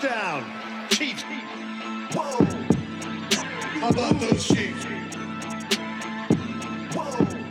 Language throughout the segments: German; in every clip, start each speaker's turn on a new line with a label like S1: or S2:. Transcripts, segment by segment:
S1: Touchdown, Chiefs. Whoa. How about those Chiefs?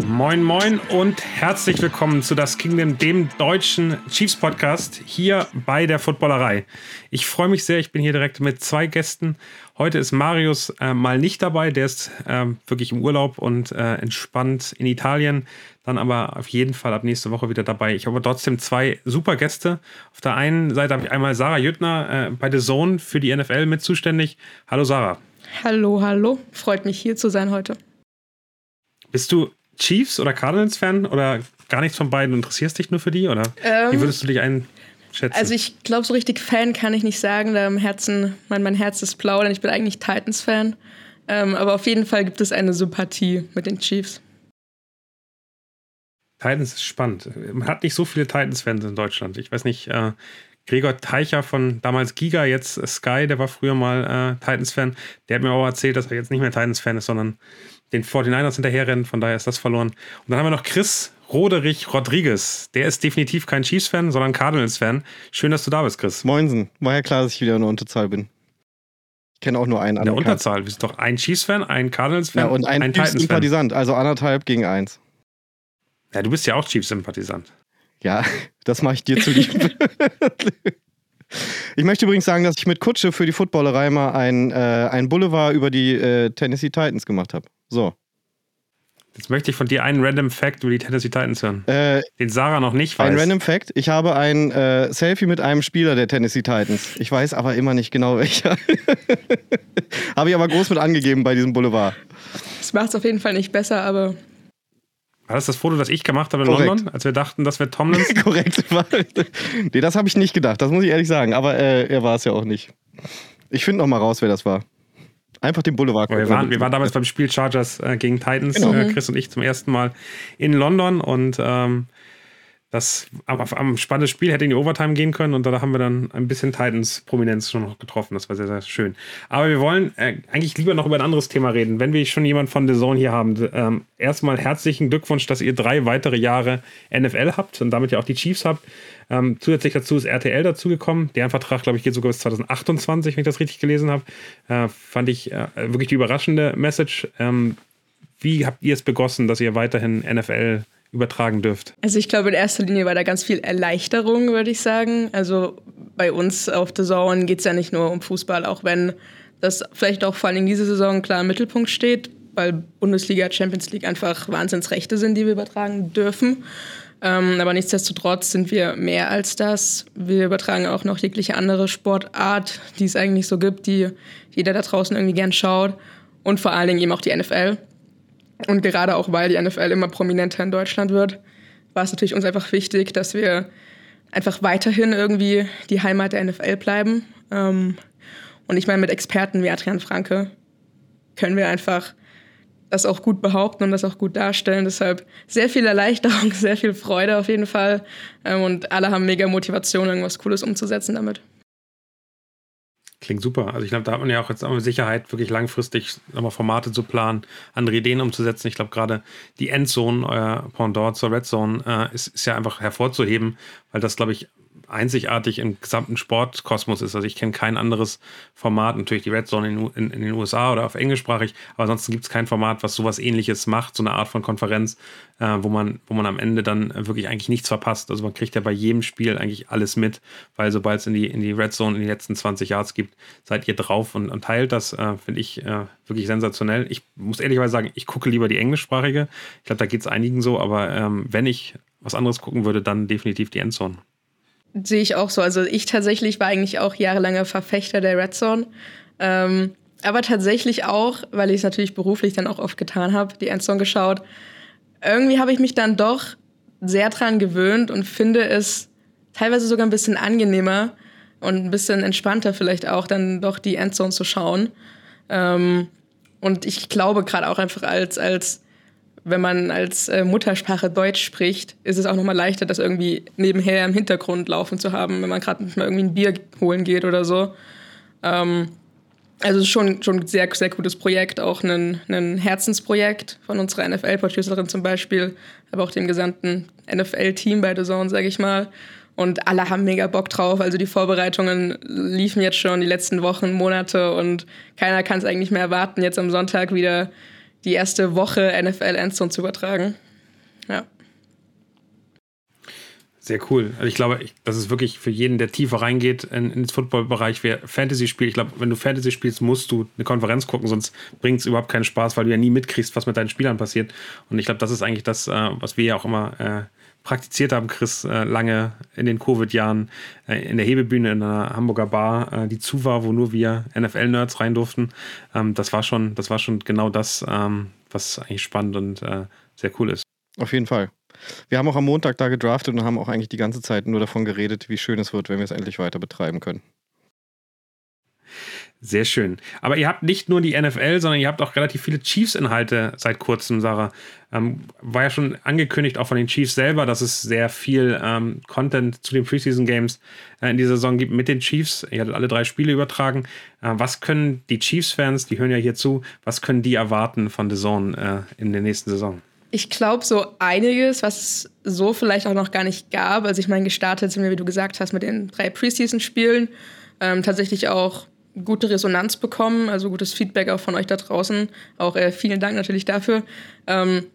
S1: Moin, moin und herzlich willkommen zu Das Kingdom, dem deutschen Chiefs Podcast hier bei der Footballerei. Ich freue mich sehr, ich bin hier direkt mit zwei Gästen. Heute ist Marius äh, mal nicht dabei, der ist äh, wirklich im Urlaub und äh, entspannt in Italien. Dann aber auf jeden Fall ab nächste Woche wieder dabei. Ich habe trotzdem zwei super Gäste. Auf der einen Seite habe ich einmal Sarah Jüttner äh, bei The Zone für die NFL mit zuständig. Hallo Sarah.
S2: Hallo, hallo. Freut mich hier zu sein heute.
S1: Bist du Chiefs oder Cardinals-Fan oder gar nichts von beiden? Interessierst dich nur für die oder ähm, wie würdest du dich einschätzen?
S2: Also ich glaube, so richtig Fan kann ich nicht sagen, da im Herzen, mein, mein Herz ist blau, denn ich bin eigentlich Titans-Fan. Ähm, aber auf jeden Fall gibt es eine Sympathie mit den Chiefs.
S1: Titans ist spannend. Man hat nicht so viele Titans-Fans in Deutschland. Ich weiß nicht, äh, Gregor Teicher von damals Giga, jetzt Sky, der war früher mal äh, Titans-Fan. Der hat mir auch erzählt, dass er jetzt nicht mehr Titans-Fan ist, sondern den 49ers hinterherrennen, von daher ist das verloren. Und dann haben wir noch Chris Roderich Rodriguez. Der ist definitiv kein Chiefs-Fan, sondern Cardinals-Fan. Schön, dass du da bist, Chris.
S3: Moinsen. War ja klar, dass ich wieder in der Unterzahl bin. Ich kenne auch nur einen.
S1: In der Unterzahl? Du bist doch ein Chiefs-Fan, ein Cardinals-Fan
S3: ja, und ein, ein Chiefs-Sympathisant. Also anderthalb gegen eins.
S1: Ja, du bist ja auch Chiefs-Sympathisant.
S3: Ja, das mache ich dir zu lieb. Ich möchte übrigens sagen, dass ich mit Kutsche für die Footballerei mal ein, äh, ein Boulevard über die äh, Tennessee Titans gemacht habe. So.
S1: Jetzt möchte ich von dir einen Random Fact über die Tennessee Titans hören. Äh, den Sarah noch nicht weiß.
S3: Ein Random Fact. Ich habe ein äh, Selfie mit einem Spieler der Tennessee Titans. Ich weiß aber immer nicht genau welcher. habe ich aber groß mit angegeben bei diesem Boulevard.
S2: Das macht es auf jeden Fall nicht besser, aber
S1: war das das Foto, das ich gemacht habe in Korrekt. London, als wir dachten, das wäre Tomlins?
S3: Korrekt. nee, das habe ich nicht gedacht, das muss ich ehrlich sagen. Aber äh, er war es ja auch nicht. Ich finde noch mal raus, wer das war. Einfach den Boulevard.
S1: Wir waren, wir waren damals beim Spiel Chargers äh, gegen Titans, genau. äh, Chris und ich zum ersten Mal in London und ähm, das am, am spannendes Spiel hätte in die Overtime gehen können und da haben wir dann ein bisschen Titans-Prominenz schon noch getroffen. Das war sehr, sehr schön. Aber wir wollen äh, eigentlich lieber noch über ein anderes Thema reden. Wenn wir schon jemanden von The Zone hier haben, ähm, erstmal herzlichen Glückwunsch, dass ihr drei weitere Jahre NFL habt und damit ja auch die Chiefs habt. Ähm, zusätzlich dazu ist RTL dazugekommen. Deren Vertrag, glaube ich, geht sogar bis 2028, wenn ich das richtig gelesen habe. Äh, fand ich äh, wirklich die überraschende Message. Ähm, wie habt ihr es begossen, dass ihr weiterhin NFL übertragen dürft?
S2: Also ich glaube, in erster Linie war da ganz viel Erleichterung, würde ich sagen. Also bei uns auf der Saison geht es ja nicht nur um Fußball, auch wenn das vielleicht auch vor allem in dieser Saison klar im Mittelpunkt steht, weil Bundesliga, Champions League einfach Wahnsinnsrechte sind, die wir übertragen dürfen. Ähm, aber nichtsdestotrotz sind wir mehr als das. Wir übertragen auch noch jegliche andere Sportart, die es eigentlich so gibt, die jeder da draußen irgendwie gern schaut. Und vor allen Dingen eben auch die NFL. Und gerade auch, weil die NFL immer prominenter in Deutschland wird, war es natürlich uns einfach wichtig, dass wir einfach weiterhin irgendwie die Heimat der NFL bleiben. Ähm, und ich meine, mit Experten wie Adrian Franke können wir einfach das auch gut behaupten und das auch gut darstellen. Deshalb sehr viel Erleichterung, sehr viel Freude auf jeden Fall. Ähm, und alle haben mega Motivation, irgendwas Cooles umzusetzen damit.
S1: Klingt super. Also ich glaube, da hat man ja auch jetzt auch Sicherheit, wirklich langfristig nochmal Formate zu planen, andere Ideen umzusetzen. Ich glaube, gerade die Endzone, euer Pendant zur Red Zone, äh, ist, ist ja einfach hervorzuheben, weil das, glaube ich, einzigartig im gesamten Sportkosmos ist. Also ich kenne kein anderes Format, natürlich die Red Zone in, in, in den USA oder auf englischsprachig, aber ansonsten gibt es kein Format, was sowas ähnliches macht, so eine Art von Konferenz, äh, wo, man, wo man am Ende dann wirklich eigentlich nichts verpasst. Also man kriegt ja bei jedem Spiel eigentlich alles mit, weil sobald es in die, in die Red Zone in die letzten 20 Yards gibt, seid ihr drauf und, und teilt das, äh, finde ich äh, wirklich sensationell. Ich muss ehrlicherweise sagen, ich gucke lieber die englischsprachige. Ich glaube, da geht es einigen so, aber ähm, wenn ich was anderes gucken würde, dann definitiv die Endzone.
S2: Sehe ich auch so. Also ich tatsächlich war eigentlich auch jahrelanger Verfechter der Red Zone. Ähm, aber tatsächlich auch, weil ich es natürlich beruflich dann auch oft getan habe, die Endzone geschaut. Irgendwie habe ich mich dann doch sehr dran gewöhnt und finde es teilweise sogar ein bisschen angenehmer und ein bisschen entspannter vielleicht auch, dann doch die Endzone zu schauen. Ähm, und ich glaube gerade auch einfach als, als wenn man als äh, Muttersprache Deutsch spricht, ist es auch nochmal leichter, das irgendwie nebenher im Hintergrund laufen zu haben, wenn man gerade mal irgendwie ein Bier holen geht oder so. Ähm, also schon schon ein sehr, sehr gutes Projekt, auch ein, ein Herzensprojekt von unserer NFL-Producerin zum Beispiel, aber auch dem gesamten NFL-Team bei The Zone, sage ich mal. Und alle haben mega Bock drauf. Also die Vorbereitungen liefen jetzt schon die letzten Wochen, Monate und keiner kann es eigentlich mehr erwarten, jetzt am Sonntag wieder die erste Woche NFL Endzone zu übertragen. Ja.
S1: Sehr cool. Also ich glaube, das ist wirklich für jeden, der tiefer reingeht in, in den Football-Bereich, wer Fantasy spielt. Ich glaube, wenn du Fantasy spielst, musst du eine Konferenz gucken, sonst bringt es überhaupt keinen Spaß, weil du ja nie mitkriegst, was mit deinen Spielern passiert. Und ich glaube, das ist eigentlich das, äh, was wir ja auch immer äh, praktiziert haben, Chris, äh, lange in den Covid-Jahren äh, in der Hebebühne in einer Hamburger Bar, äh, die zu war, wo nur wir NFL-Nerds rein durften. Ähm, das war schon, das war schon genau das, ähm, was eigentlich spannend und sehr cool ist.
S3: Auf jeden Fall. Wir haben auch am Montag da gedraftet und haben auch eigentlich die ganze Zeit nur davon geredet, wie schön es wird, wenn wir es endlich weiter betreiben können.
S1: Sehr schön. Aber ihr habt nicht nur die NFL, sondern ihr habt auch relativ viele Chiefs-Inhalte seit kurzem, Sarah. Ähm, war ja schon angekündigt, auch von den Chiefs selber, dass es sehr viel ähm, Content zu den Preseason Games äh, in dieser Saison gibt mit den Chiefs. Ihr hattet alle drei Spiele übertragen. Äh, was können die Chiefs-Fans, die hören ja hier zu, was können die erwarten von The Zone äh, in der nächsten Saison?
S2: Ich glaube, so einiges, was es so vielleicht auch noch gar nicht gab. Also, ich meine, gestartet sind wir, wie du gesagt hast, mit den drei Preseason-Spielen. Ähm, tatsächlich auch gute Resonanz bekommen, also gutes Feedback auch von euch da draußen. Auch äh, vielen Dank natürlich dafür. Ähm,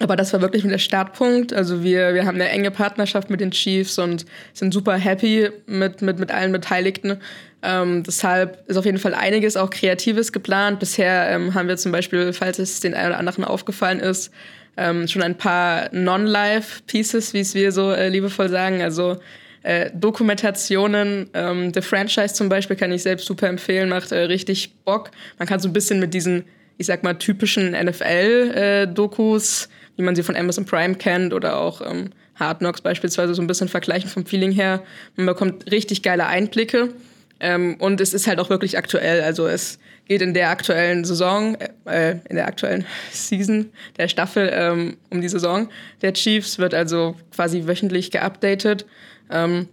S2: aber das war wirklich der Startpunkt. Also wir, wir haben eine enge Partnerschaft mit den Chiefs und sind super happy mit, mit, mit allen Beteiligten. Ähm, deshalb ist auf jeden Fall einiges auch Kreatives geplant. Bisher ähm, haben wir zum Beispiel, falls es den einen oder anderen aufgefallen ist, ähm, schon ein paar Non-Live-Pieces, wie es wir so äh, liebevoll sagen. Also äh, Dokumentationen. Ähm, The Franchise zum Beispiel kann ich selbst super empfehlen, macht äh, richtig Bock. Man kann so ein bisschen mit diesen, ich sag mal, typischen NFL-Dokus, äh, wie man sie von Amazon Prime kennt oder auch ähm, Hard Knocks beispielsweise so ein bisschen vergleichen vom Feeling her. Man bekommt richtig geile Einblicke. Ähm, und es ist halt auch wirklich aktuell. Also es geht in der aktuellen Saison, äh, in der aktuellen Season der Staffel ähm, um die Saison der Chiefs, wird also quasi wöchentlich geupdatet. Ähm,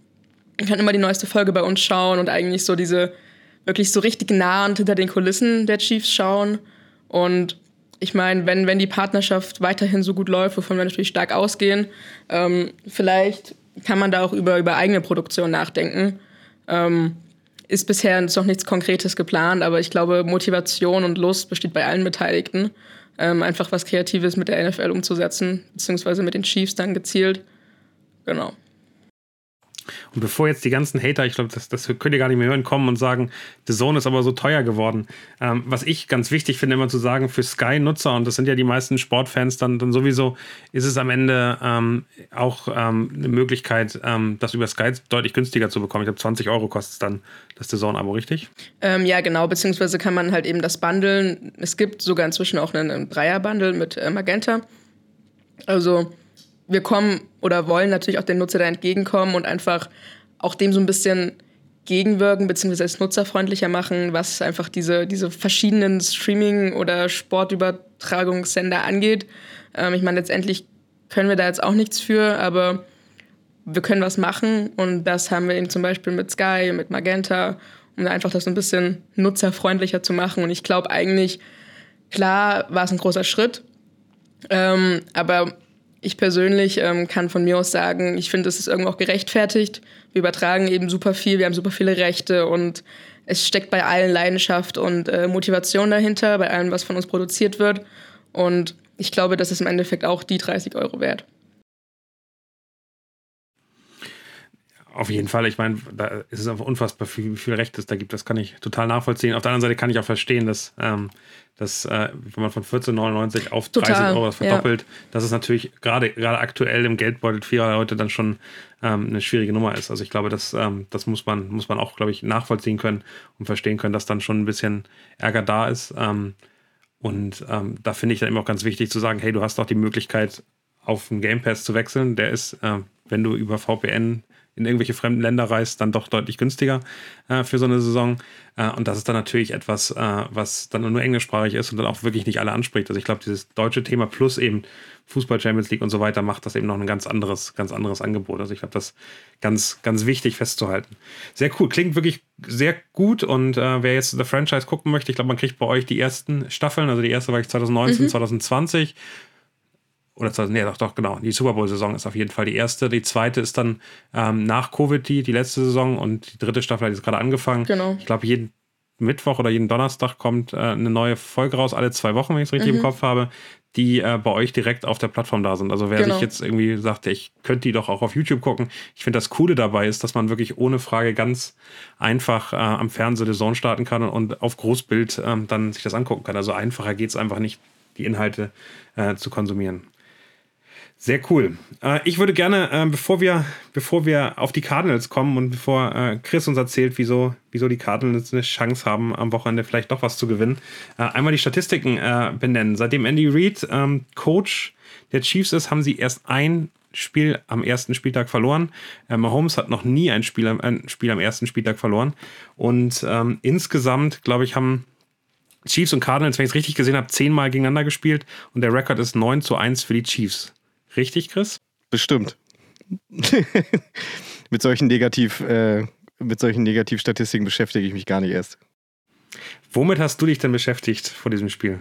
S2: kann immer die neueste Folge bei uns schauen und eigentlich so diese wirklich so richtig nah und hinter den Kulissen der Chiefs schauen. Und ich meine, wenn, wenn die Partnerschaft weiterhin so gut läuft, wovon wir natürlich stark ausgehen, ähm, vielleicht kann man da auch über, über eigene Produktion nachdenken. Ähm, ist bisher noch nichts Konkretes geplant, aber ich glaube, Motivation und Lust besteht bei allen Beteiligten, ähm, einfach was Kreatives mit der NFL umzusetzen, beziehungsweise mit den Chiefs dann gezielt. Genau.
S1: Und bevor jetzt die ganzen Hater, ich glaube, das, das könnt ihr gar nicht mehr hören, kommen und sagen, The Zone ist aber so teuer geworden. Ähm, was ich ganz wichtig finde, immer zu sagen, für Sky-Nutzer, und das sind ja die meisten Sportfans dann, dann sowieso, ist es am Ende ähm, auch ähm, eine Möglichkeit, ähm, das über Sky deutlich günstiger zu bekommen. Ich glaube, 20 Euro kostet es dann das The Zone-Abo, richtig?
S2: Ähm, ja, genau, beziehungsweise kann man halt eben das bundeln. Es gibt sogar inzwischen auch einen, einen Dreier-Bundle mit äh, Magenta. Also wir kommen oder wollen natürlich auch den Nutzer da entgegenkommen und einfach auch dem so ein bisschen gegenwirken, beziehungsweise es nutzerfreundlicher machen, was einfach diese, diese verschiedenen Streaming- oder Sportübertragungssender angeht. Ähm, ich meine, letztendlich können wir da jetzt auch nichts für, aber wir können was machen und das haben wir eben zum Beispiel mit Sky, mit Magenta, um einfach das so ein bisschen nutzerfreundlicher zu machen. Und ich glaube eigentlich, klar war es ein großer Schritt, ähm, aber ich persönlich ähm, kann von mir aus sagen, ich finde, es ist irgendwo auch gerechtfertigt. Wir übertragen eben super viel, wir haben super viele Rechte und es steckt bei allen Leidenschaft und äh, Motivation dahinter, bei allem, was von uns produziert wird. Und ich glaube, das ist im Endeffekt auch die 30 Euro wert.
S1: Auf jeden Fall. Ich meine, da ist es einfach unfassbar, wie viel Recht es da gibt. Das kann ich total nachvollziehen. Auf der anderen Seite kann ich auch verstehen, dass, ähm, dass äh, wenn man von 14,99 auf 30 total, Euro verdoppelt, ja. dass es natürlich gerade gerade aktuell im Geldbeutel vieler Leute dann schon ähm, eine schwierige Nummer ist. Also ich glaube, das, ähm, das muss man, muss man auch, glaube ich, nachvollziehen können und verstehen können, dass dann schon ein bisschen Ärger da ist. Ähm, und ähm, da finde ich dann immer auch ganz wichtig zu sagen, hey, du hast doch die Möglichkeit, auf den Game Pass zu wechseln. Der ist, äh, wenn du über VPN in irgendwelche fremden Länder reist, dann doch deutlich günstiger äh, für so eine Saison. Äh, und das ist dann natürlich etwas, äh, was dann nur englischsprachig ist und dann auch wirklich nicht alle anspricht. Also ich glaube, dieses deutsche Thema plus eben Fußball Champions League und so weiter macht das eben noch ein ganz anderes, ganz anderes Angebot. Also ich glaube, das ganz, ganz wichtig festzuhalten. Sehr cool, klingt wirklich sehr gut und äh, wer jetzt The Franchise gucken möchte, ich glaube, man kriegt bei euch die ersten Staffeln. Also die erste war ich 2019, mhm. 2020 oder nee, doch, doch, genau. Die Super Bowl-Saison ist auf jeden Fall die erste. Die zweite ist dann ähm, nach Covid die, die letzte Saison und die dritte Staffel hat jetzt gerade angefangen.
S2: Genau.
S1: Ich glaube, jeden Mittwoch oder jeden Donnerstag kommt äh, eine neue Folge raus, alle zwei Wochen, wenn ich es richtig mhm. im Kopf habe, die äh, bei euch direkt auf der Plattform da sind. Also wer genau. sich jetzt irgendwie sagt, ich könnte die doch auch auf YouTube gucken. Ich finde das Coole dabei ist, dass man wirklich ohne Frage ganz einfach äh, am Fernseher The Zone starten kann und auf Großbild ähm, dann sich das angucken kann. Also einfacher geht es einfach nicht, die Inhalte äh, zu konsumieren. Sehr cool. Äh, ich würde gerne, äh, bevor, wir, bevor wir auf die Cardinals kommen und bevor äh, Chris uns erzählt, wieso, wieso die Cardinals eine Chance haben, am Wochenende vielleicht doch was zu gewinnen, einmal die Statistiken benennen. Seitdem Andy Reid ähm, Coach der Chiefs ist, haben sie erst ein Spiel am ersten Spieltag verloren. Mahomes hat noch nie ein Spiel, ein Spiel am ersten Spieltag verloren. Und ähm, insgesamt, glaube ich, haben Chiefs und Cardinals, wenn ich es richtig gesehen habe, zehnmal gegeneinander gespielt und der Rekord ist 9 zu 1 für die Chiefs. Richtig, Chris?
S3: Bestimmt. mit solchen Negativ, äh, mit solchen Negativstatistiken beschäftige ich mich gar nicht erst.
S1: Womit hast du dich denn beschäftigt vor diesem Spiel?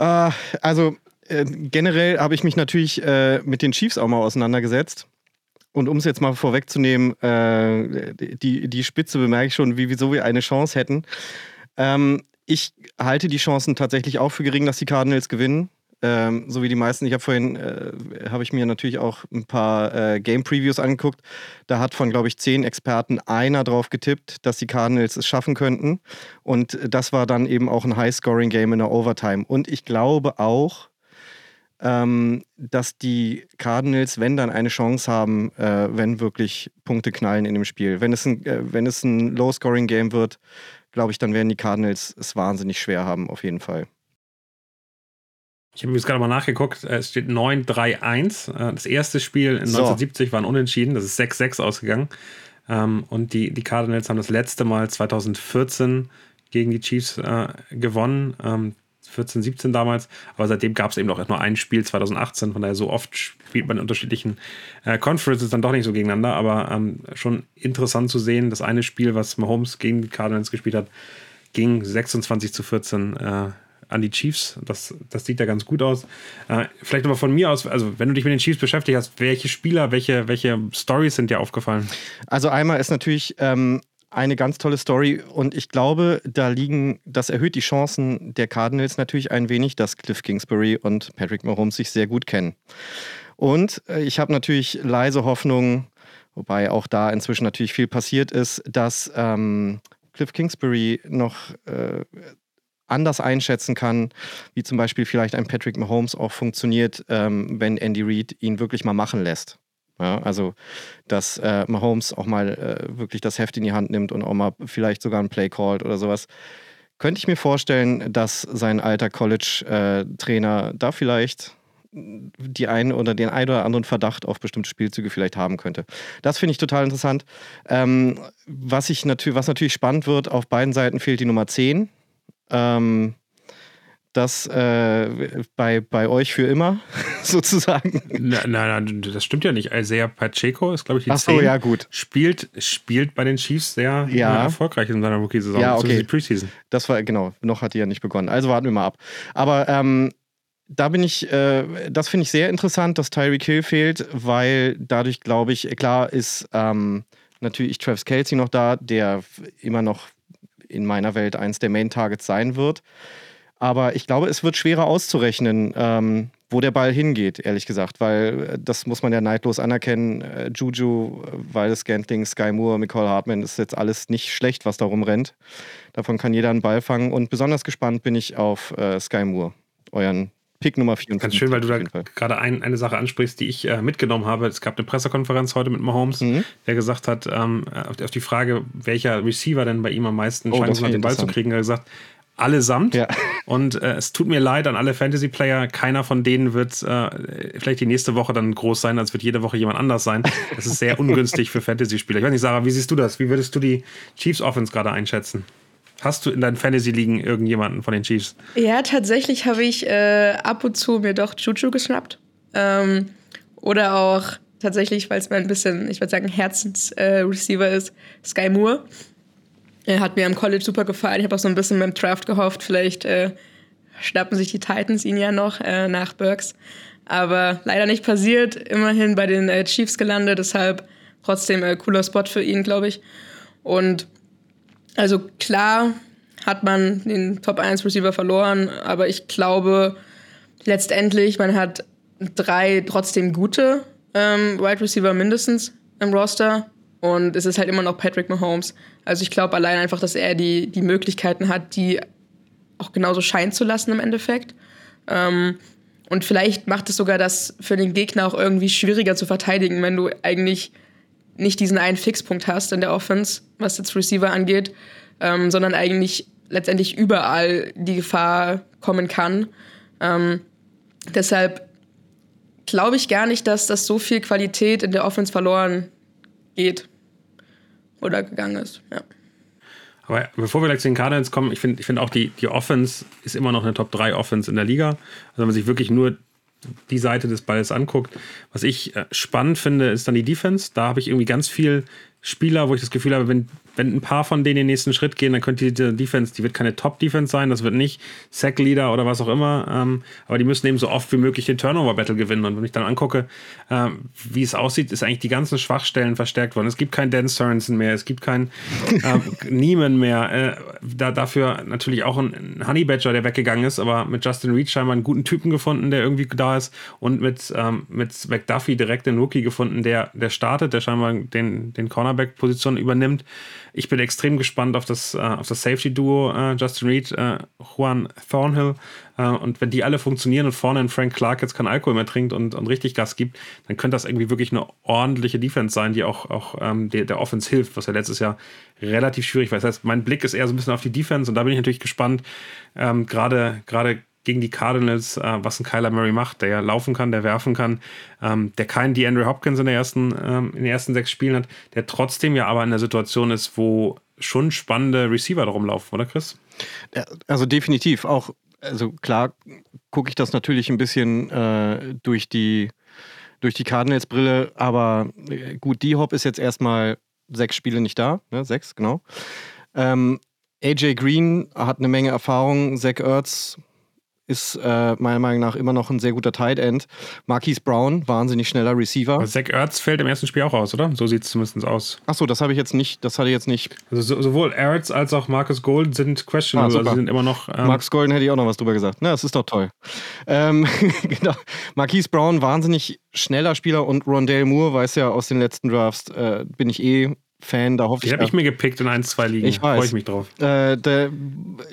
S3: Uh, also äh, generell habe ich mich natürlich äh, mit den Chiefs auch mal auseinandergesetzt. Und um es jetzt mal vorwegzunehmen, äh, die, die Spitze bemerke ich schon, wie, wieso wir eine Chance hätten. Ähm, ich halte die Chancen tatsächlich auch für gering, dass die Cardinals gewinnen. Ähm, so wie die meisten. Ich habe vorhin, äh, habe ich mir natürlich auch ein paar äh, Game-Previews angeguckt. Da hat von, glaube ich, zehn Experten einer drauf getippt, dass die Cardinals es schaffen könnten. Und das war dann eben auch ein High-Scoring-Game in der Overtime. Und ich glaube auch, ähm, dass die Cardinals, wenn dann eine Chance haben, äh, wenn wirklich Punkte knallen in dem Spiel. Wenn es ein, äh, wenn es ein Low-Scoring-Game wird, glaube ich, dann werden die Cardinals es wahnsinnig schwer haben, auf jeden Fall.
S1: Ich habe jetzt gerade mal nachgeguckt, es steht 9-3-1. Äh, das erste Spiel in 1970 so. war ein Unentschieden, das ist 6-6 ausgegangen. Ähm, und die, die Cardinals haben das letzte Mal 2014 gegen die Chiefs äh, gewonnen. 14, ähm, 17 damals. Aber seitdem gab es eben auch nur ein Spiel 2018. Von daher so oft spielt man in unterschiedlichen äh, Conferences dann doch nicht so gegeneinander. Aber ähm, schon interessant zu sehen, das eine Spiel, was Mahomes gegen die Cardinals gespielt hat, ging 26 zu 14 äh, an die Chiefs. Das, das sieht ja ganz gut aus. Äh, vielleicht aber von mir aus, also wenn du dich mit den Chiefs beschäftigt hast, welche Spieler, welche, welche Stories sind dir aufgefallen?
S3: Also einmal ist natürlich ähm, eine ganz tolle Story und ich glaube, da liegen, das erhöht die Chancen der Cardinals natürlich ein wenig, dass Cliff Kingsbury und Patrick Mahomes sich sehr gut kennen. Und äh, ich habe natürlich leise Hoffnung, wobei auch da inzwischen natürlich viel passiert ist, dass ähm, Cliff Kingsbury noch äh, anders einschätzen kann, wie zum Beispiel vielleicht ein Patrick Mahomes auch funktioniert, ähm, wenn Andy Reid ihn wirklich mal machen lässt. Ja, also, dass äh, Mahomes auch mal äh, wirklich das Heft in die Hand nimmt und auch mal vielleicht sogar ein Play callt oder sowas. Könnte ich mir vorstellen, dass sein alter College-Trainer äh, da vielleicht die einen oder den einen oder anderen Verdacht auf bestimmte Spielzüge vielleicht haben könnte. Das finde ich total interessant. Ähm, was, ich natür was natürlich spannend wird, auf beiden Seiten fehlt die Nummer 10. Ähm, das äh, bei, bei euch für immer, sozusagen.
S1: Nein, nein, nein, das stimmt ja nicht. Isaiah Pacheco ist, glaube ich, die
S3: Ach so, 10. ja, gut.
S1: Spielt, spielt bei den Chiefs sehr
S3: ja.
S1: erfolgreich in seiner Rookie-Saison.
S3: Ja, okay.
S1: Die Preseason.
S3: Das war, genau, noch hat die ja nicht begonnen. Also warten wir mal ab. Aber ähm, da bin ich, äh, das finde ich sehr interessant, dass Tyreek Hill fehlt, weil dadurch, glaube ich, klar ist ähm, natürlich Travis Kelsey noch da, der immer noch in meiner Welt eins der Main Targets sein wird. Aber ich glaube, es wird schwerer auszurechnen, ähm, wo der Ball hingeht, ehrlich gesagt, weil äh, das muss man ja neidlos anerkennen. Äh, Juju, Waldes Scantling, Sky Moore, Nicole Hartman ist jetzt alles nicht schlecht, was da rumrennt. Davon kann jeder einen Ball fangen. Und besonders gespannt bin ich auf äh, Sky Moore, euren Pick Nummer 4.
S1: Ganz schön, weil du da gerade ein, eine Sache ansprichst, die ich äh, mitgenommen habe. Es gab eine Pressekonferenz heute mit Mahomes, mhm. der gesagt hat, ähm, auf, auf, die Frage, welcher Receiver denn bei ihm am meisten oh, Chancen hat, den Ball zu kriegen, er hat gesagt, allesamt. Ja. Und äh, es tut mir leid an alle Fantasy-Player. Keiner von denen wird äh, vielleicht die nächste Woche dann groß sein, als wird jede Woche jemand anders sein. Das ist sehr ungünstig für Fantasy-Spieler. Ich weiß nicht, Sarah, wie siehst du das? Wie würdest du die Chiefs Offense gerade einschätzen? Hast du in deinen Fantasy-Ligen irgendjemanden von den Chiefs?
S2: Ja, tatsächlich habe ich äh, ab und zu mir doch Juju geschnappt. Ähm, oder auch tatsächlich, weil es mir ein bisschen, ich würde sagen, Herzensreceiver äh, ist, Sky Moore. Er hat mir am College super gefallen. Ich habe auch so ein bisschen mit dem Draft gehofft. Vielleicht äh, schnappen sich die Titans ihn ja noch äh, nach Burks. Aber leider nicht passiert. Immerhin bei den äh, Chiefs gelandet. Deshalb trotzdem äh, cooler Spot für ihn, glaube ich. Und also klar hat man den Top 1 Receiver verloren, aber ich glaube letztendlich, man hat drei trotzdem gute ähm, Wide Receiver mindestens im Roster. Und es ist halt immer noch Patrick Mahomes. Also ich glaube allein einfach, dass er die, die Möglichkeiten hat, die auch genauso scheinen zu lassen im Endeffekt. Ähm, und vielleicht macht es sogar das für den Gegner auch irgendwie schwieriger zu verteidigen, wenn du eigentlich nicht diesen einen Fixpunkt hast in der Offense, was jetzt Receiver angeht, ähm, sondern eigentlich letztendlich überall die Gefahr kommen kann. Ähm, deshalb glaube ich gar nicht, dass das so viel Qualität in der Offense verloren geht oder gegangen ist. Ja.
S1: Aber bevor wir gleich zu den Cardinals kommen, ich finde ich find auch, die, die Offense ist immer noch eine Top 3 Offense in der Liga. Also wenn man sich wirklich nur die Seite des Balles anguckt. Was ich äh, spannend finde, ist dann die Defense. Da habe ich irgendwie ganz viel Spieler, wo ich das Gefühl habe, wenn wenn ein paar von denen den nächsten Schritt gehen, dann könnte die Defense, die wird keine Top-Defense sein, das wird nicht Sack-Leader oder was auch immer, ähm, aber die müssen eben so oft wie möglich den Turnover-Battle gewinnen. Und wenn ich dann angucke, ähm, wie es aussieht, ist eigentlich die ganzen Schwachstellen verstärkt worden. Es gibt keinen Dan Sorensen mehr, es gibt keinen äh, Nieman mehr. Äh, da, dafür natürlich auch ein, ein Honey Badger, der weggegangen ist, aber mit Justin Reed scheinbar einen guten Typen gefunden, der irgendwie da ist und mit, ähm, mit McDuffie direkt den Rookie gefunden, der, der startet, der scheinbar den, den Cornerback-Position übernimmt. Ich bin extrem gespannt auf das, äh, auf das Safety-Duo äh, Justin Reed, äh, Juan Thornhill. Äh, und wenn die alle funktionieren und vorne ein Frank Clark jetzt kein Alkohol mehr trinkt und, und richtig Gas gibt, dann könnte das irgendwie wirklich eine ordentliche Defense sein, die auch, auch ähm, der, der Offense hilft, was ja letztes Jahr relativ schwierig war. Das heißt, mein Blick ist eher so ein bisschen auf die Defense und da bin ich natürlich gespannt, ähm, gerade gegen die Cardinals, äh, was ein Kyler Murray macht, der ja laufen kann, der werfen kann, ähm, der keinen DeAndre Hopkins in, der ersten, ähm, in den ersten sechs Spielen hat, der trotzdem ja aber in der Situation ist, wo schon spannende Receiver darum laufen, oder Chris?
S3: Also definitiv. Auch, also klar gucke ich das natürlich ein bisschen äh, durch die durch die Cardinals-Brille, aber äh, gut, D-Hop ist jetzt erstmal sechs Spiele nicht da, ne? sechs, genau. Ähm, AJ Green hat eine Menge Erfahrung, Zach Ertz ist äh, meiner Meinung nach immer noch ein sehr guter Tight End. Marquise Brown, wahnsinnig schneller Receiver.
S1: Aber Zach Ertz fällt im ersten Spiel auch aus, oder? So sieht es zumindest aus.
S3: Achso, das habe ich jetzt nicht, das hatte ich jetzt nicht.
S1: Also so, sowohl Ertz als auch Marcus Golden sind questionable, ah, also sind immer noch.
S3: Ähm Marcus Golden hätte ich auch noch was drüber gesagt. Na, das ist doch toll. Ähm, genau. Marquise Brown, wahnsinnig schneller Spieler und Rondale Moore, weiß ja aus den letzten Drafts, äh, bin ich eh Fan, da hoffe
S1: Die
S3: ich.
S1: Habe ich mir gepickt in ein, zwei Ligen.
S3: Ich weiß.
S1: Freue ich mich drauf.
S3: Äh, der,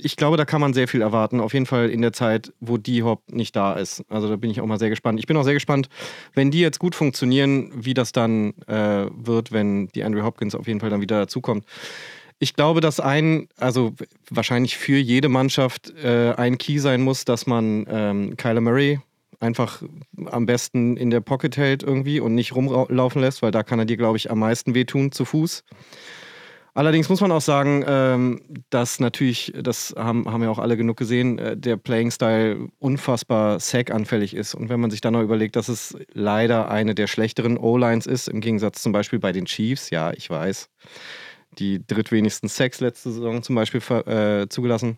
S3: ich glaube, da kann man sehr viel erwarten. Auf jeden Fall in der Zeit, wo die Hop nicht da ist. Also da bin ich auch mal sehr gespannt. Ich bin auch sehr gespannt, wenn die jetzt gut funktionieren, wie das dann äh, wird, wenn die Andrew Hopkins auf jeden Fall dann wieder dazukommt. Ich glaube, dass ein, also wahrscheinlich für jede Mannschaft äh, ein Key sein muss, dass man ähm, Kyler Murray einfach am besten in der Pocket hält irgendwie und nicht rumlaufen lässt, weil da kann er dir, glaube ich, am meisten wehtun zu Fuß. Allerdings muss man auch sagen, ähm, dass natürlich, das haben, haben ja auch alle genug gesehen, äh, der Playing-Style unfassbar sack-anfällig ist. Und wenn man sich dann noch überlegt, dass es leider eine der schlechteren O-Lines ist, im Gegensatz zum Beispiel bei den Chiefs, ja, ich weiß, die drittwenigsten Sacks letzte Saison zum Beispiel äh, zugelassen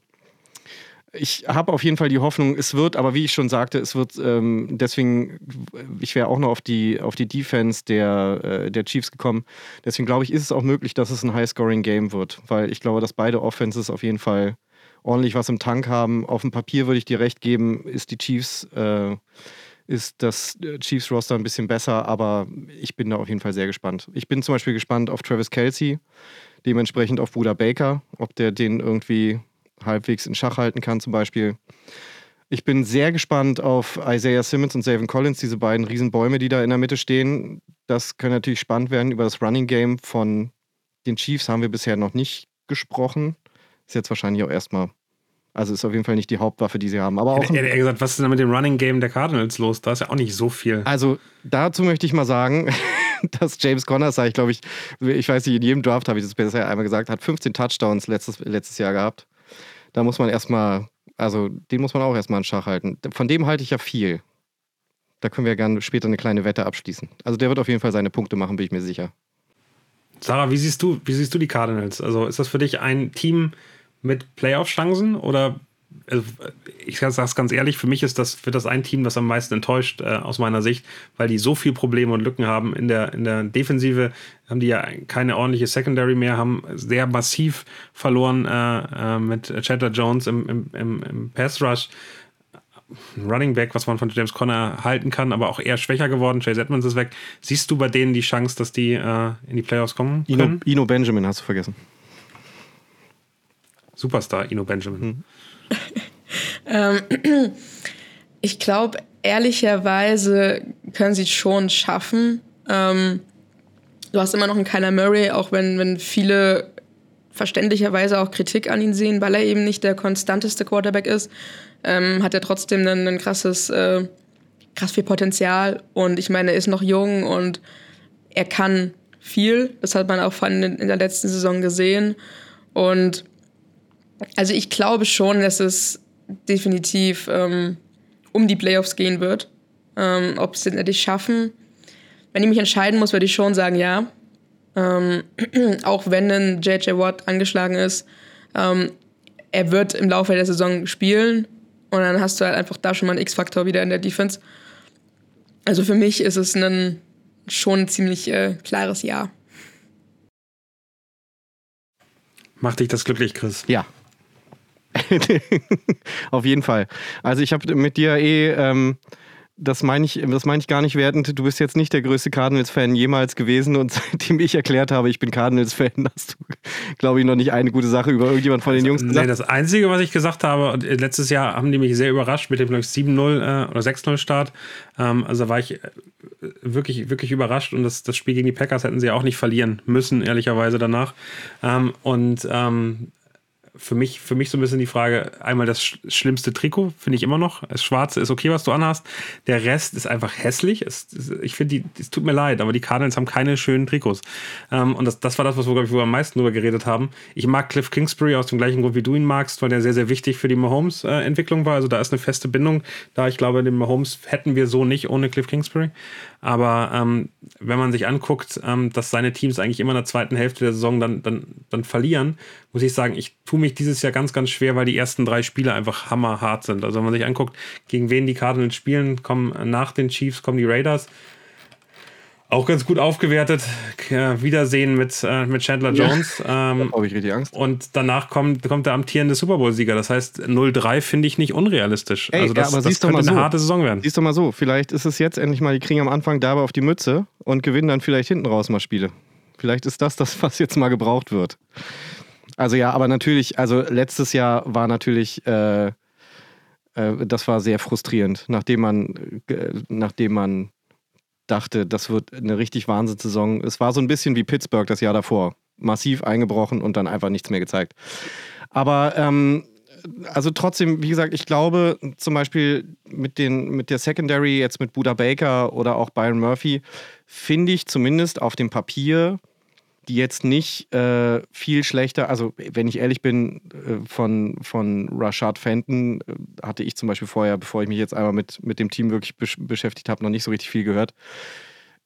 S3: ich habe auf jeden Fall die Hoffnung, es wird, aber wie ich schon sagte, es wird ähm, deswegen, ich wäre auch noch auf die, auf die Defense der, äh, der Chiefs gekommen. Deswegen glaube ich, ist es auch möglich, dass es ein High-Scoring-Game wird, weil ich glaube, dass beide Offenses auf jeden Fall ordentlich was im Tank haben. Auf dem Papier würde ich dir recht geben, ist die Chiefs, äh, ist das Chiefs-Roster ein bisschen besser, aber ich bin da auf jeden Fall sehr gespannt. Ich bin zum Beispiel gespannt auf Travis Kelsey, dementsprechend auf Bruder Baker, ob der den irgendwie halbwegs in Schach halten kann, zum Beispiel. Ich bin sehr gespannt auf Isaiah Simmons und Savin Collins, diese beiden Riesenbäume, die da in der Mitte stehen. Das könnte natürlich spannend werden. Über das Running Game von den Chiefs haben wir bisher noch nicht gesprochen. Ist jetzt wahrscheinlich auch erstmal. Also ist auf jeden Fall nicht die Hauptwaffe, die sie haben. Aber auch.
S1: Hätte er gesagt, was ist denn mit dem Running Game der Cardinals los? Da ist ja auch nicht so viel.
S3: Also dazu möchte ich mal sagen, dass James Conner, sage ich glaube ich, ich weiß nicht, in jedem Draft habe ich das bisher einmal gesagt, hat 15 Touchdowns letztes, letztes Jahr gehabt da muss man erstmal, also den muss man auch erstmal in Schach halten. Von dem halte ich ja viel. Da können wir gerne später eine kleine Wette abschließen. Also der wird auf jeden Fall seine Punkte machen, bin ich mir sicher.
S1: Sarah, wie siehst du, wie siehst du die Cardinals? Also ist das für dich ein Team mit Playoff-Chancen oder also ich sage es ganz ehrlich, für mich ist das, wird das ein Team, das am meisten enttäuscht äh, aus meiner Sicht, weil die so viele Probleme und Lücken haben. In der, in der Defensive haben die ja keine ordentliche Secondary mehr, haben sehr massiv verloren äh, äh, mit Chatter Jones im, im, im, im Pass Rush. Running Back, was man von James Conner halten kann, aber auch eher schwächer geworden. Chase Edmonds ist weg. Siehst du bei denen die Chance, dass die äh, in die Playoffs kommen?
S3: Ino, Ino, Benjamin hast du vergessen.
S1: Superstar, Ino Benjamin. Hm.
S2: ähm, ich glaube, ehrlicherweise können sie es schon schaffen. Ähm, du hast immer noch einen Kyler Murray, auch wenn, wenn viele verständlicherweise auch Kritik an ihn sehen, weil er eben nicht der konstanteste Quarterback ist, ähm, hat er trotzdem ein, krasses, äh, krass viel Potenzial. Und ich meine, er ist noch jung und er kann viel. Das hat man auch von in, in der letzten Saison gesehen. Und also ich glaube schon, dass es definitiv ähm, um die Playoffs gehen wird. Ähm, ob sie es schaffen. Wenn ich mich entscheiden muss, würde ich schon sagen, ja. Ähm, auch wenn ein JJ Watt angeschlagen ist, ähm, er wird im Laufe der Saison spielen und dann hast du halt einfach da schon mal einen X-Faktor wieder in der Defense. Also für mich ist es ein schon ein ziemlich äh, klares Ja.
S1: Macht dich das glücklich, Chris?
S3: Ja, Auf jeden Fall. Also ich habe mit dir eh, ähm, das meine ich, das ich gar nicht wertend. Du bist jetzt nicht der größte Cardinals-Fan jemals gewesen und seitdem ich erklärt habe, ich bin Cardinals-Fan, hast du, glaube ich, noch nicht eine gute Sache über irgendjemand von den Jungs
S1: gesagt. Nee, das Einzige, was ich gesagt habe, letztes Jahr haben die mich sehr überrascht mit dem 7-0 äh, oder 6-0-Start. Ähm, also war ich äh, wirklich, wirklich überrascht und das, das Spiel gegen die Packers hätten sie auch nicht verlieren müssen, ehrlicherweise danach. Ähm, und ähm, für mich, für mich so ein bisschen die Frage, einmal das schlimmste Trikot, finde ich immer noch. Das Schwarze ist okay, was du anhast. Der Rest ist einfach hässlich. Es, ich finde, es tut mir leid, aber die Cardinals haben keine schönen Trikots. Ähm, und das, das war das, was wir, glaube ich, wo wir am meisten drüber geredet haben. Ich mag Cliff Kingsbury aus dem gleichen Grund, wie du ihn magst, weil der sehr, sehr wichtig für die Mahomes-Entwicklung war. Also da ist eine feste Bindung. Da ich glaube, den Mahomes hätten wir so nicht ohne Cliff Kingsbury. Aber ähm, wenn man sich anguckt, ähm, dass seine Teams eigentlich immer in der zweiten Hälfte der Saison dann, dann, dann verlieren, muss ich sagen, ich tue mich dieses Jahr ganz, ganz schwer, weil die ersten drei Spiele einfach hammerhart sind. Also wenn man sich anguckt, gegen wen die Cardinals spielen, kommen nach den Chiefs, kommen die Raiders. Auch ganz gut aufgewertet. Wiedersehen mit, äh, mit Chandler Jones.
S3: Ja, ähm, habe ich richtig Angst.
S1: Und danach kommt, kommt der amtierende Super Bowl-Sieger. Das heißt, 0-3 finde ich nicht unrealistisch. Ey, also das, ja, aber das könnte eine so, harte Saison werden.
S3: Siehst du mal so, vielleicht ist es jetzt endlich mal, die kriegen am Anfang dabei auf die Mütze und gewinnen dann vielleicht hinten raus mal Spiele. Vielleicht ist das das, was jetzt mal gebraucht wird. Also ja, aber natürlich, also letztes Jahr war natürlich, äh, äh, das war sehr frustrierend, nachdem man, äh, nachdem man dachte, das wird eine richtig Wahnsinnssaison. Es war so ein bisschen wie Pittsburgh das Jahr davor. Massiv eingebrochen und dann einfach nichts mehr gezeigt. Aber ähm, also trotzdem, wie gesagt, ich glaube zum Beispiel mit, den, mit der Secondary, jetzt mit Buda Baker oder auch Byron Murphy, finde ich zumindest auf dem Papier die jetzt nicht äh, viel schlechter, also wenn ich ehrlich bin, äh, von, von Rashad Fenton äh, hatte ich zum Beispiel vorher, bevor ich mich jetzt einmal mit, mit dem Team wirklich besch beschäftigt habe, noch nicht so richtig viel gehört.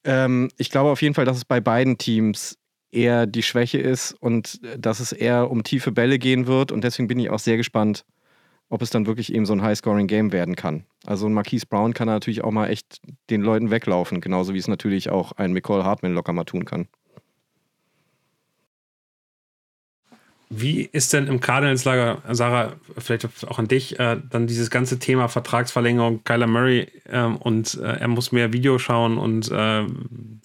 S3: Ähm, ich glaube auf jeden Fall, dass es bei beiden Teams eher die Schwäche ist und äh, dass es eher um tiefe Bälle gehen wird und deswegen bin ich auch sehr gespannt, ob es dann wirklich eben so ein High-Scoring-Game werden kann. Also ein Marquise Brown kann natürlich auch mal echt den Leuten weglaufen, genauso wie es natürlich auch ein McCall Hartman locker mal tun kann.
S1: Wie ist denn im Cardinals-Lager, Sarah, vielleicht auch an dich, äh, dann dieses ganze Thema Vertragsverlängerung, Kyler Murray ähm, und äh, er muss mehr Video schauen und äh,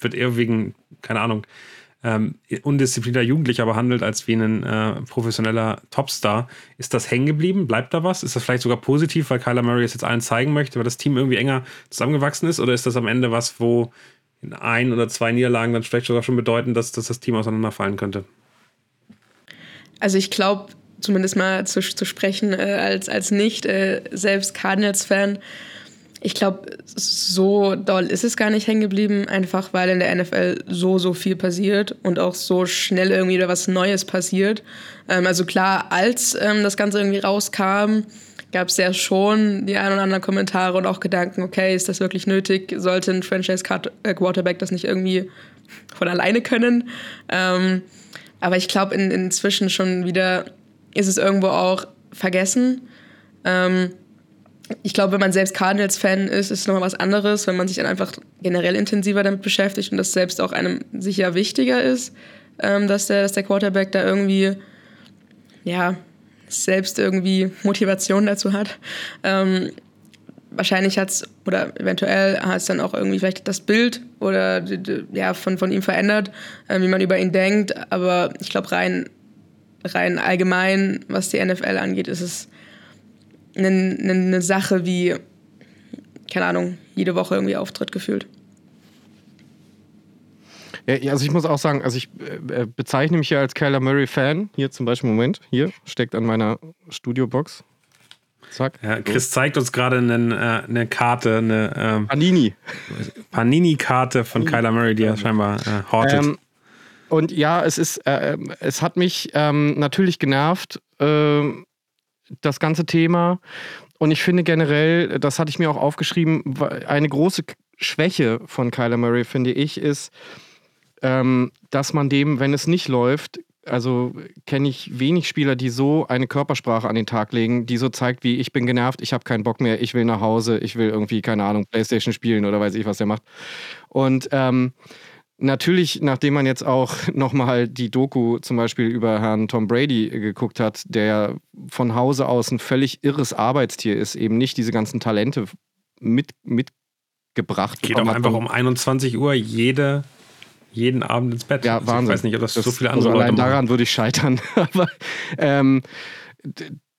S1: wird eher wegen, keine Ahnung, ähm, undisziplinierter Jugendlicher behandelt als wie ein äh, professioneller Topstar. Ist das hängen geblieben? Bleibt da was? Ist das vielleicht sogar positiv, weil Kyler Murray es jetzt allen zeigen möchte, weil das Team irgendwie enger zusammengewachsen ist? Oder ist das am Ende was, wo in ein oder zwei Niederlagen dann vielleicht sogar schon bedeuten, dass, dass das Team auseinanderfallen könnte?
S2: Also ich glaube, zumindest mal zu, zu sprechen äh, als, als nicht äh, selbst Cardinals-Fan, ich glaube, so doll ist es gar nicht hängen geblieben, einfach weil in der NFL so, so viel passiert und auch so schnell irgendwie wieder was Neues passiert. Ähm, also klar, als ähm, das Ganze irgendwie rauskam, gab es ja schon die ein oder anderen Kommentare und auch Gedanken, okay, ist das wirklich nötig? Sollte ein Franchise-Quarterback das nicht irgendwie von alleine können? Ähm, aber ich glaube, in, inzwischen schon wieder ist es irgendwo auch vergessen. Ähm, ich glaube, wenn man selbst Cardinals-Fan ist, ist es nochmal was anderes, wenn man sich dann einfach generell intensiver damit beschäftigt und das selbst auch einem sicher wichtiger ist, ähm, dass, der, dass der Quarterback da irgendwie, ja, selbst irgendwie Motivation dazu hat. Ähm, wahrscheinlich hat es, oder eventuell hat es dann auch irgendwie vielleicht das Bild oder ja, von, von ihm verändert, äh, wie man über ihn denkt. Aber ich glaube, rein, rein allgemein, was die NFL angeht, ist es eine, eine Sache wie, keine Ahnung, jede Woche irgendwie Auftritt gefühlt.
S3: Ja, also ich muss auch sagen, also ich äh, bezeichne mich ja als Kyler Murray-Fan. Hier zum Beispiel, Moment, hier steckt an meiner Studiobox.
S1: Zack. Ja, Chris zeigt uns gerade eine, äh, eine Karte, eine ähm,
S3: Panini.
S1: Panini-Karte von Panini. Kyler Murray, die er scheinbar äh, hortet. Ähm,
S3: und ja, es ist, äh, es hat mich ähm, natürlich genervt, äh, das ganze Thema. Und ich finde generell, das hatte ich mir auch aufgeschrieben, eine große Schwäche von Kyler Murray, finde ich, ist, ähm, dass man dem, wenn es nicht läuft, also kenne ich wenig Spieler, die so eine Körpersprache an den Tag legen, die so zeigt, wie ich bin genervt, ich habe keinen Bock mehr, ich will nach Hause, ich will irgendwie, keine Ahnung, Playstation spielen oder weiß ich, was er macht. Und ähm, natürlich, nachdem man jetzt auch nochmal die Doku zum Beispiel über Herrn Tom Brady geguckt hat, der von Hause aus ein völlig irres Arbeitstier ist, eben nicht diese ganzen Talente mit, mitgebracht.
S1: Geht auch einfach um 21 Uhr jede jeden Abend ins Bett.
S3: Ja, also Wahnsinn.
S1: Ich weiß nicht, ob das, das so viele
S3: andere also allein Leute daran würde ich scheitern. Aber ähm,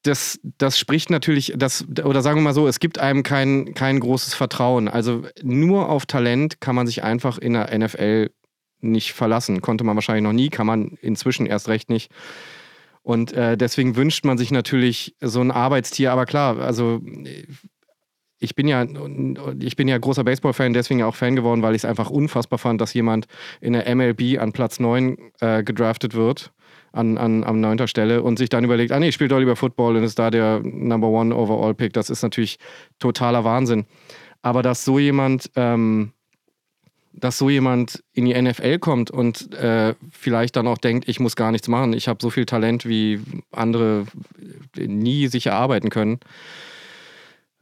S3: das, das spricht natürlich, das, oder sagen wir mal so, es gibt einem kein, kein großes Vertrauen. Also nur auf Talent kann man sich einfach in der NFL nicht verlassen. Konnte man wahrscheinlich noch nie, kann man inzwischen erst recht nicht. Und äh, deswegen wünscht man sich natürlich so ein Arbeitstier. Aber klar, also ich bin ja, ich bin ja großer Baseball-Fan, deswegen auch Fan geworden, weil ich es einfach unfassbar fand, dass jemand in der MLB an Platz 9 äh, gedraftet wird, an, an, an neunter Stelle und sich dann überlegt, ah nee, ich spiele doch lieber Football und ist da der Number One Overall Pick. Das ist natürlich totaler Wahnsinn. Aber dass so jemand, ähm, dass so jemand in die NFL kommt und äh, vielleicht dann auch denkt, ich muss gar nichts machen, ich habe so viel Talent, wie andere nie sich erarbeiten können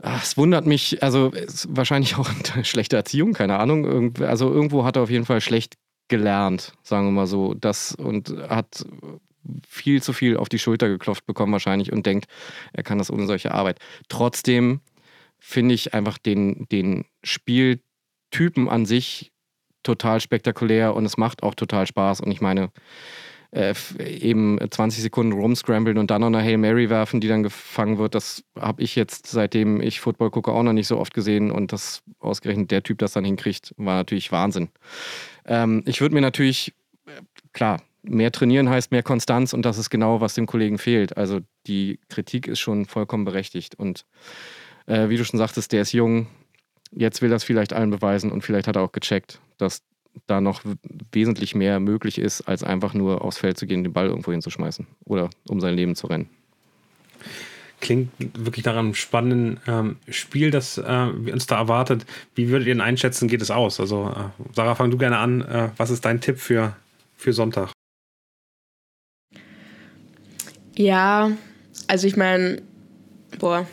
S3: Ach, es wundert mich, also wahrscheinlich auch schlechte Erziehung, keine Ahnung. Also irgendwo hat er auf jeden Fall schlecht gelernt, sagen wir mal so. Das und hat viel zu viel auf die Schulter geklopft bekommen wahrscheinlich und denkt, er kann das ohne solche Arbeit. Trotzdem finde ich einfach den, den Spieltypen an sich total spektakulär und es macht auch total Spaß. Und ich meine, äh, eben 20 Sekunden rumscramblen und dann noch eine Hail Mary werfen, die dann gefangen wird. Das habe ich jetzt, seitdem ich Football gucke, auch noch nicht so oft gesehen. Und das ausgerechnet der Typ das dann hinkriegt, war natürlich Wahnsinn. Ähm, ich würde mir natürlich, äh, klar, mehr trainieren heißt mehr Konstanz und das ist genau, was dem Kollegen fehlt. Also die Kritik ist schon vollkommen berechtigt. Und äh, wie du schon sagtest, der ist jung. Jetzt will das vielleicht allen beweisen und vielleicht hat er auch gecheckt, dass da noch wesentlich mehr möglich ist, als einfach nur aufs Feld zu gehen, den Ball irgendwo hinzuschmeißen oder um sein Leben zu rennen.
S1: Klingt wirklich nach einem spannenden ähm, Spiel, das äh, uns da erwartet. Wie würdet ihr denn einschätzen, geht es aus? Also, äh, Sarah, fang du gerne an. Äh, was ist dein Tipp für, für Sonntag?
S2: Ja, also ich meine, boah,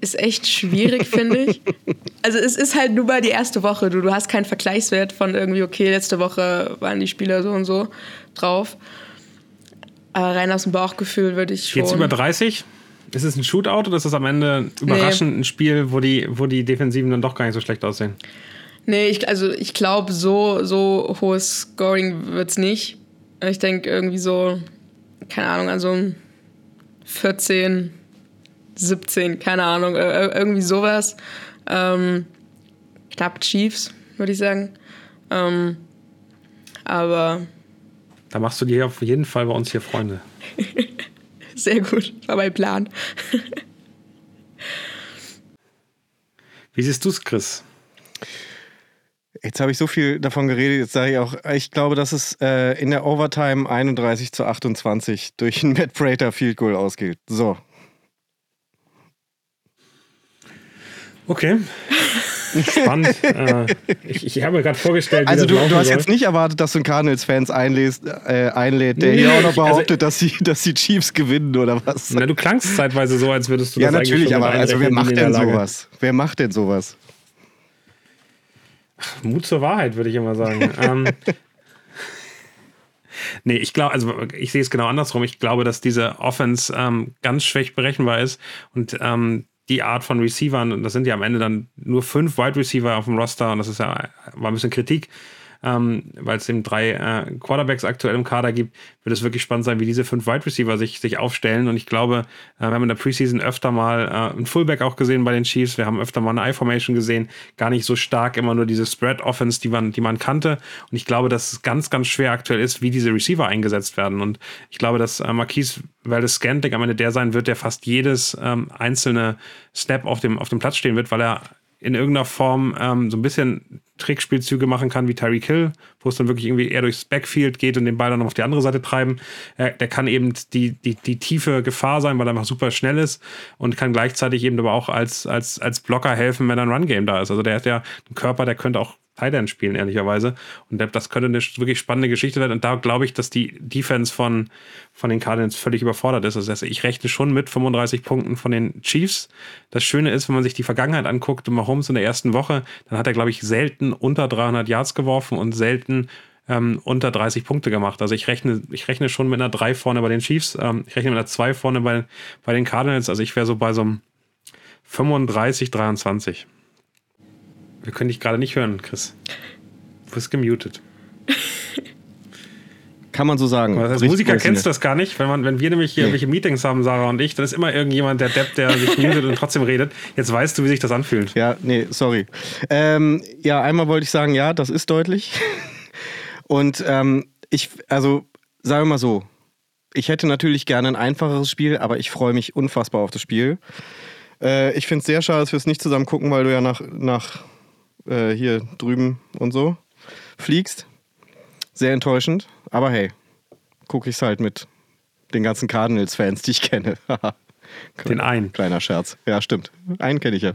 S2: ist echt schwierig, finde ich. Also es ist halt nur mal die erste Woche. Du, du hast keinen Vergleichswert von irgendwie, okay, letzte Woche waren die Spieler so und so drauf. Aber rein aus dem Bauchgefühl würde ich schon...
S1: Jetzt über 30? Ist es ein Shootout oder ist es am Ende überraschend nee. ein Spiel, wo die, wo die Defensiven dann doch gar nicht so schlecht aussehen?
S2: Nee, ich, also ich glaube, so, so hohes Scoring wird es nicht. Ich denke irgendwie so, keine Ahnung, also 14, 17, keine Ahnung, irgendwie sowas. Ähm, knapp Chiefs, würde ich sagen. Ähm, aber.
S1: Da machst du dir auf jeden Fall bei uns hier Freunde.
S2: Sehr gut, war mein Plan.
S1: Wie siehst du es, Chris?
S3: Jetzt habe ich so viel davon geredet, jetzt sage ich auch, ich glaube, dass es äh, in der Overtime 31 zu 28 durch ein Matt Prater Field Goal ausgeht. So,
S1: Okay. Spannend. äh, ich, ich habe mir gerade vorgestellt, wie
S3: Also du, du hast
S1: soll.
S3: jetzt nicht erwartet, dass du einen Cardinals-Fans einlädst, äh, einlädt, der
S1: Nee,
S3: hier auch noch
S1: also-
S3: behauptet, dass, die, dass die Chiefs gewinnen oder was?
S1: Na, du klangst zeitweise so, als würdest du
S3: ja,
S1: das eigentlich
S3: natürlich, aber also wer macht denn sowas? Wer macht denn sowas?
S1: Mut zur Wahrheit, würde ich immer sagen. ähm, nee, ich glaube, also ich sehe es genau andersrum. Ich glaube, dass diese Offense ähm, ganz schlecht berechenbar ist und ähm, die Art von Receivern, und das sind ja am Ende dann nur fünf Wide Receiver auf dem Roster, und das ist ja, war ein bisschen Kritik, ähm, weil es eben drei äh, Quarterbacks aktuell im Kader gibt, wird es wirklich spannend sein, wie diese fünf Wide Receiver sich, sich aufstellen. Und ich glaube, äh, wir haben in der Preseason öfter mal äh, einen Fullback auch gesehen bei den Chiefs. Wir haben öfter mal eine I-Formation gesehen. Gar nicht so stark immer nur diese Spread-Offense, die man, die man kannte. Und ich glaube, dass es ganz, ganz schwer aktuell ist, wie diese Receiver eingesetzt werden. Und ich glaube, dass äh, Marquise Valdez Scantic am Ende der sein wird, der fast jedes ähm, einzelne Snap auf dem, auf dem Platz stehen wird, weil er in irgendeiner Form ähm, so ein bisschen Trickspielzüge machen kann wie Tyreek Hill, wo es dann wirklich irgendwie eher durchs Backfield geht und den Ball dann auf die andere Seite treiben. Er, der kann eben die, die, die tiefe Gefahr sein, weil er einfach super schnell ist und kann gleichzeitig eben aber auch als, als, als Blocker helfen, wenn ein Run-Game da ist. Also der hat ja einen Körper, der könnte auch End spielen, ehrlicherweise. Und das könnte eine wirklich spannende Geschichte werden. Und da glaube ich, dass die Defense von, von den Cardinals völlig überfordert ist. Also ich rechne schon mit 35 Punkten von den Chiefs. Das Schöne ist, wenn man sich die Vergangenheit anguckt, Mahomes in der ersten Woche, dann hat er, glaube ich, selten unter 300 Yards geworfen und selten ähm, unter 30 Punkte gemacht. Also ich rechne, ich rechne schon mit einer 3 vorne bei den Chiefs. Ähm, ich rechne mit einer 2 vorne bei, bei den Cardinals. Also ich wäre so bei so einem 35, 23. Wir können dich gerade nicht hören, Chris. Du bist gemutet.
S3: Kann man so sagen.
S1: Als
S3: Richtig
S1: Musiker kennst du das gar nicht. Wenn, man, wenn wir nämlich hier
S3: Nee.
S1: irgendwelche Meetings haben, Sarah und ich, dann ist immer irgendjemand, der Depp, der sich mutet und trotzdem redet. Jetzt weißt du, wie sich das anfühlt.
S3: Ja, nee, sorry. Ähm, ja, einmal wollte ich sagen, ja, das ist deutlich. Und ähm, ich, also, sagen wir mal so, ich hätte natürlich gerne ein einfacheres Spiel, aber ich freue mich unfassbar auf das Spiel. Äh, ich finde es sehr schade, dass wir es nicht zusammen gucken, weil du ja nach, nach äh, hier drüben und so fliegst. Sehr enttäuschend, aber hey, gucke ich es halt mit den ganzen Cardinals-Fans, die ich kenne.
S1: Den einen.
S3: Kleiner Scherz. Ja, stimmt. Einen kenne ich ja.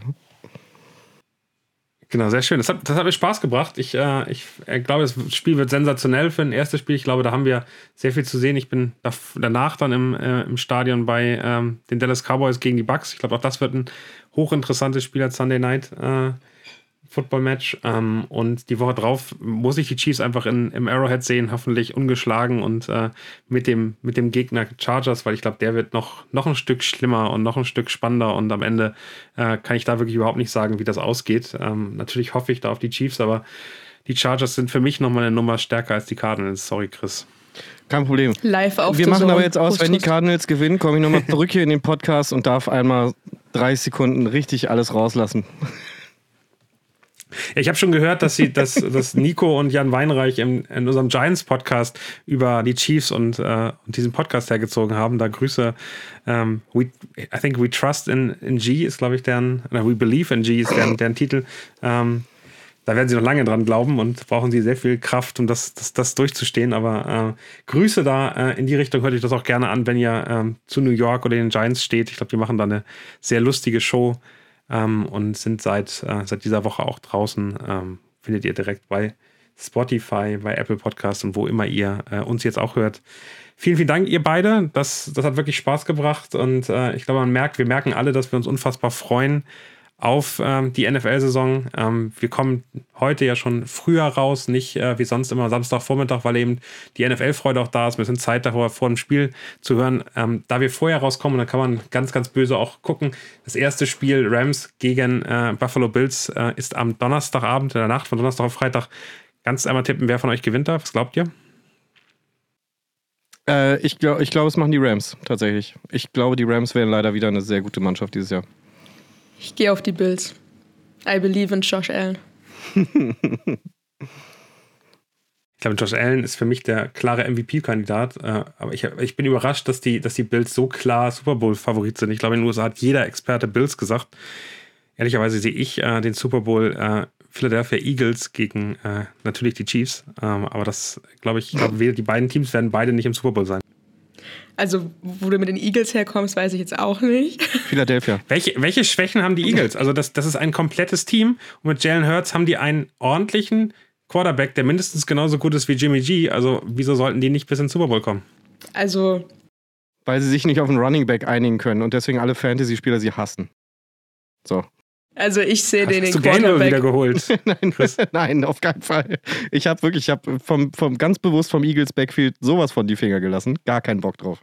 S1: Genau, sehr schön. Das hat, das hat mir Spaß gebracht. Ich, äh, ich äh, glaube, das Spiel wird sensationell für ein erstes Spiel. Ich glaube, da haben wir sehr viel zu sehen. Ich bin da, danach dann im, äh, im Stadion bei ähm, den Dallas Cowboys gegen die Bucks. Ich glaube, auch das wird ein hochinteressantes Spiel als Sunday Night äh, Football Match. Ähm, und die Woche drauf muss ich die Chiefs einfach in, im Arrowhead sehen, hoffentlich ungeschlagen und äh, mit, dem, mit dem Gegner Chargers, weil ich glaube, der wird noch, noch ein Stück schlimmer und noch ein Stück spannender. Und am Ende äh, kann ich da wirklich überhaupt nicht sagen, wie das ausgeht. Ähm, natürlich hoffe ich da auf die Chiefs, aber die Chargers sind für mich nochmal eine Nummer stärker als die Cardinals. Sorry, Chris.
S3: Kein Problem.
S2: Live auf
S3: Wir machen
S2: Zone.
S3: aber jetzt aus,
S2: Prost,
S3: wenn die. Cardinals gewinnen, komme ich nochmal zurück hier in den Podcast und darf einmal 30 Sekunden richtig alles rauslassen.
S1: Ja, ich habe schon gehört, dass sie, dass, dass Nico und Jan Weinreich im, in unserem Giants-Podcast über die Chiefs und, äh, und diesen Podcast hergezogen haben. Da Grüße. Ähm, we, I think we trust in, in G ist, glaube ich, deren, oder we believe in G ist deren, deren Titel. Ähm, da werden sie noch lange dran glauben und brauchen sie sehr viel Kraft, um das, das, das durchzustehen. Aber äh, Grüße da äh, in die Richtung, hört euch das auch gerne an, wenn ihr ähm, zu New York oder den Giants steht. Ich glaube, die machen da eine sehr lustige Show ähm, und sind seit, äh, seit dieser Woche auch draußen. Ähm, findet ihr direkt bei Spotify, bei Apple Podcasts und wo immer ihr äh, uns jetzt auch hört. Vielen, vielen Dank, ihr beide. Das, das hat wirklich Spaß gebracht und äh, ich glaube, man merkt, wir merken alle, dass wir uns unfassbar freuen auf ähm, die NFL-Saison. Ähm, wir kommen heute ja schon früher raus, nicht äh, wie sonst immer Samstagvormittag, weil eben die NFL-Freude auch da ist. Wir sind Zeit davor, vor dem Spiel zu hören. Ähm, da wir vorher rauskommen, dann kann man ganz, ganz böse auch gucken. Das erste Spiel Rams gegen äh, Buffalo Bills äh, ist am Donnerstagabend, in der Nacht von Donnerstag auf Freitag. Ganz einmal tippen, wer von euch gewinnt da? Was glaubt ihr?
S3: Äh, ich glaube, ich glaub, es machen die Rams tatsächlich. Ich glaube, die Rams werden leider wieder eine sehr gute Mannschaft dieses Jahr.
S2: Ich gehe auf die Bills. I believe in Josh Allen.
S1: Ich glaube, Josh Allen ist für mich der klare MVP-Kandidat. Äh, aber ich, ich bin überrascht, dass die, dass die Bills so klar Super Bowl-Favorit sind. Ich glaube, in den USA hat jeder Experte Bills gesagt. Ehrlicherweise sehe ich äh, den Super Bowl äh, Philadelphia Eagles gegen äh, natürlich die Chiefs. Ähm, aber das, glaube ich, glaube, die beiden Teams werden beide nicht im Super Bowl sein.
S2: Also, wo du mit den Eagles herkommst, weiß ich jetzt auch nicht.
S3: Philadelphia.
S1: Welche, welche Schwächen haben die Eagles? Also, das, das ist ein komplettes Team. Und mit Jalen Hurts haben die einen ordentlichen Quarterback, der mindestens genauso gut ist wie Jimmy G. Also, wieso sollten die nicht bis ins Super Bowl kommen?
S2: Also.
S3: Weil sie sich nicht auf einen Running Back einigen können und deswegen alle Fantasy-Spieler sie hassen. So.
S2: Also ich sehe den
S1: Hast
S2: den
S1: du
S2: Quarterback.
S1: wieder geholt?
S3: nein, nein, auf keinen Fall. Ich habe wirklich, ich habe vom, vom ganz bewusst vom Eagles Backfield sowas von die Finger gelassen. Gar keinen Bock drauf.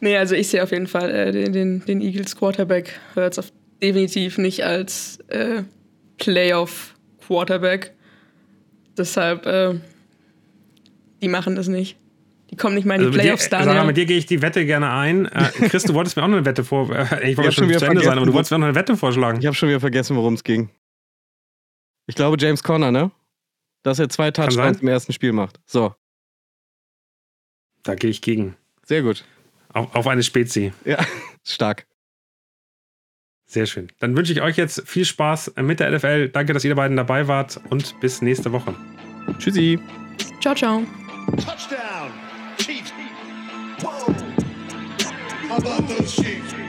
S2: Nee, also ich sehe auf jeden Fall äh, den, den, den Eagles Quarterback hört es definitiv nicht als äh, Playoff Quarterback. Deshalb, äh, die machen das nicht. Die kommen nicht mal in die
S1: Also mit dir,
S2: Playoffs,
S1: Sarah,
S2: Daniel.
S1: mit dir gehe ich die Wette gerne ein. Äh, Chris, du wolltest mir auch noch eine Wette vor. Äh, ich wollte
S3: hab schon wieder
S1: zu Ende sein, aber du
S3: wo-
S1: wolltest mir auch noch eine Wette vorschlagen.
S3: Ich habe schon wieder vergessen, worum es ging. Ich glaube James Conner, ne? Dass er zwei. Touchdowns im ersten Spiel macht. So,
S1: Da gehe ich gegen.
S3: sehr gut.
S1: Auf, auf eine Spezi.
S3: Ja, stark.
S1: Sehr schön. Dann wünsche ich euch jetzt viel Spaß mit der NFL. Danke, dass ihr beiden dabei wart und bis nächste Woche.
S3: Tschüssi.
S2: Ciao, ciao.
S4: Touchdown. How about those sheep.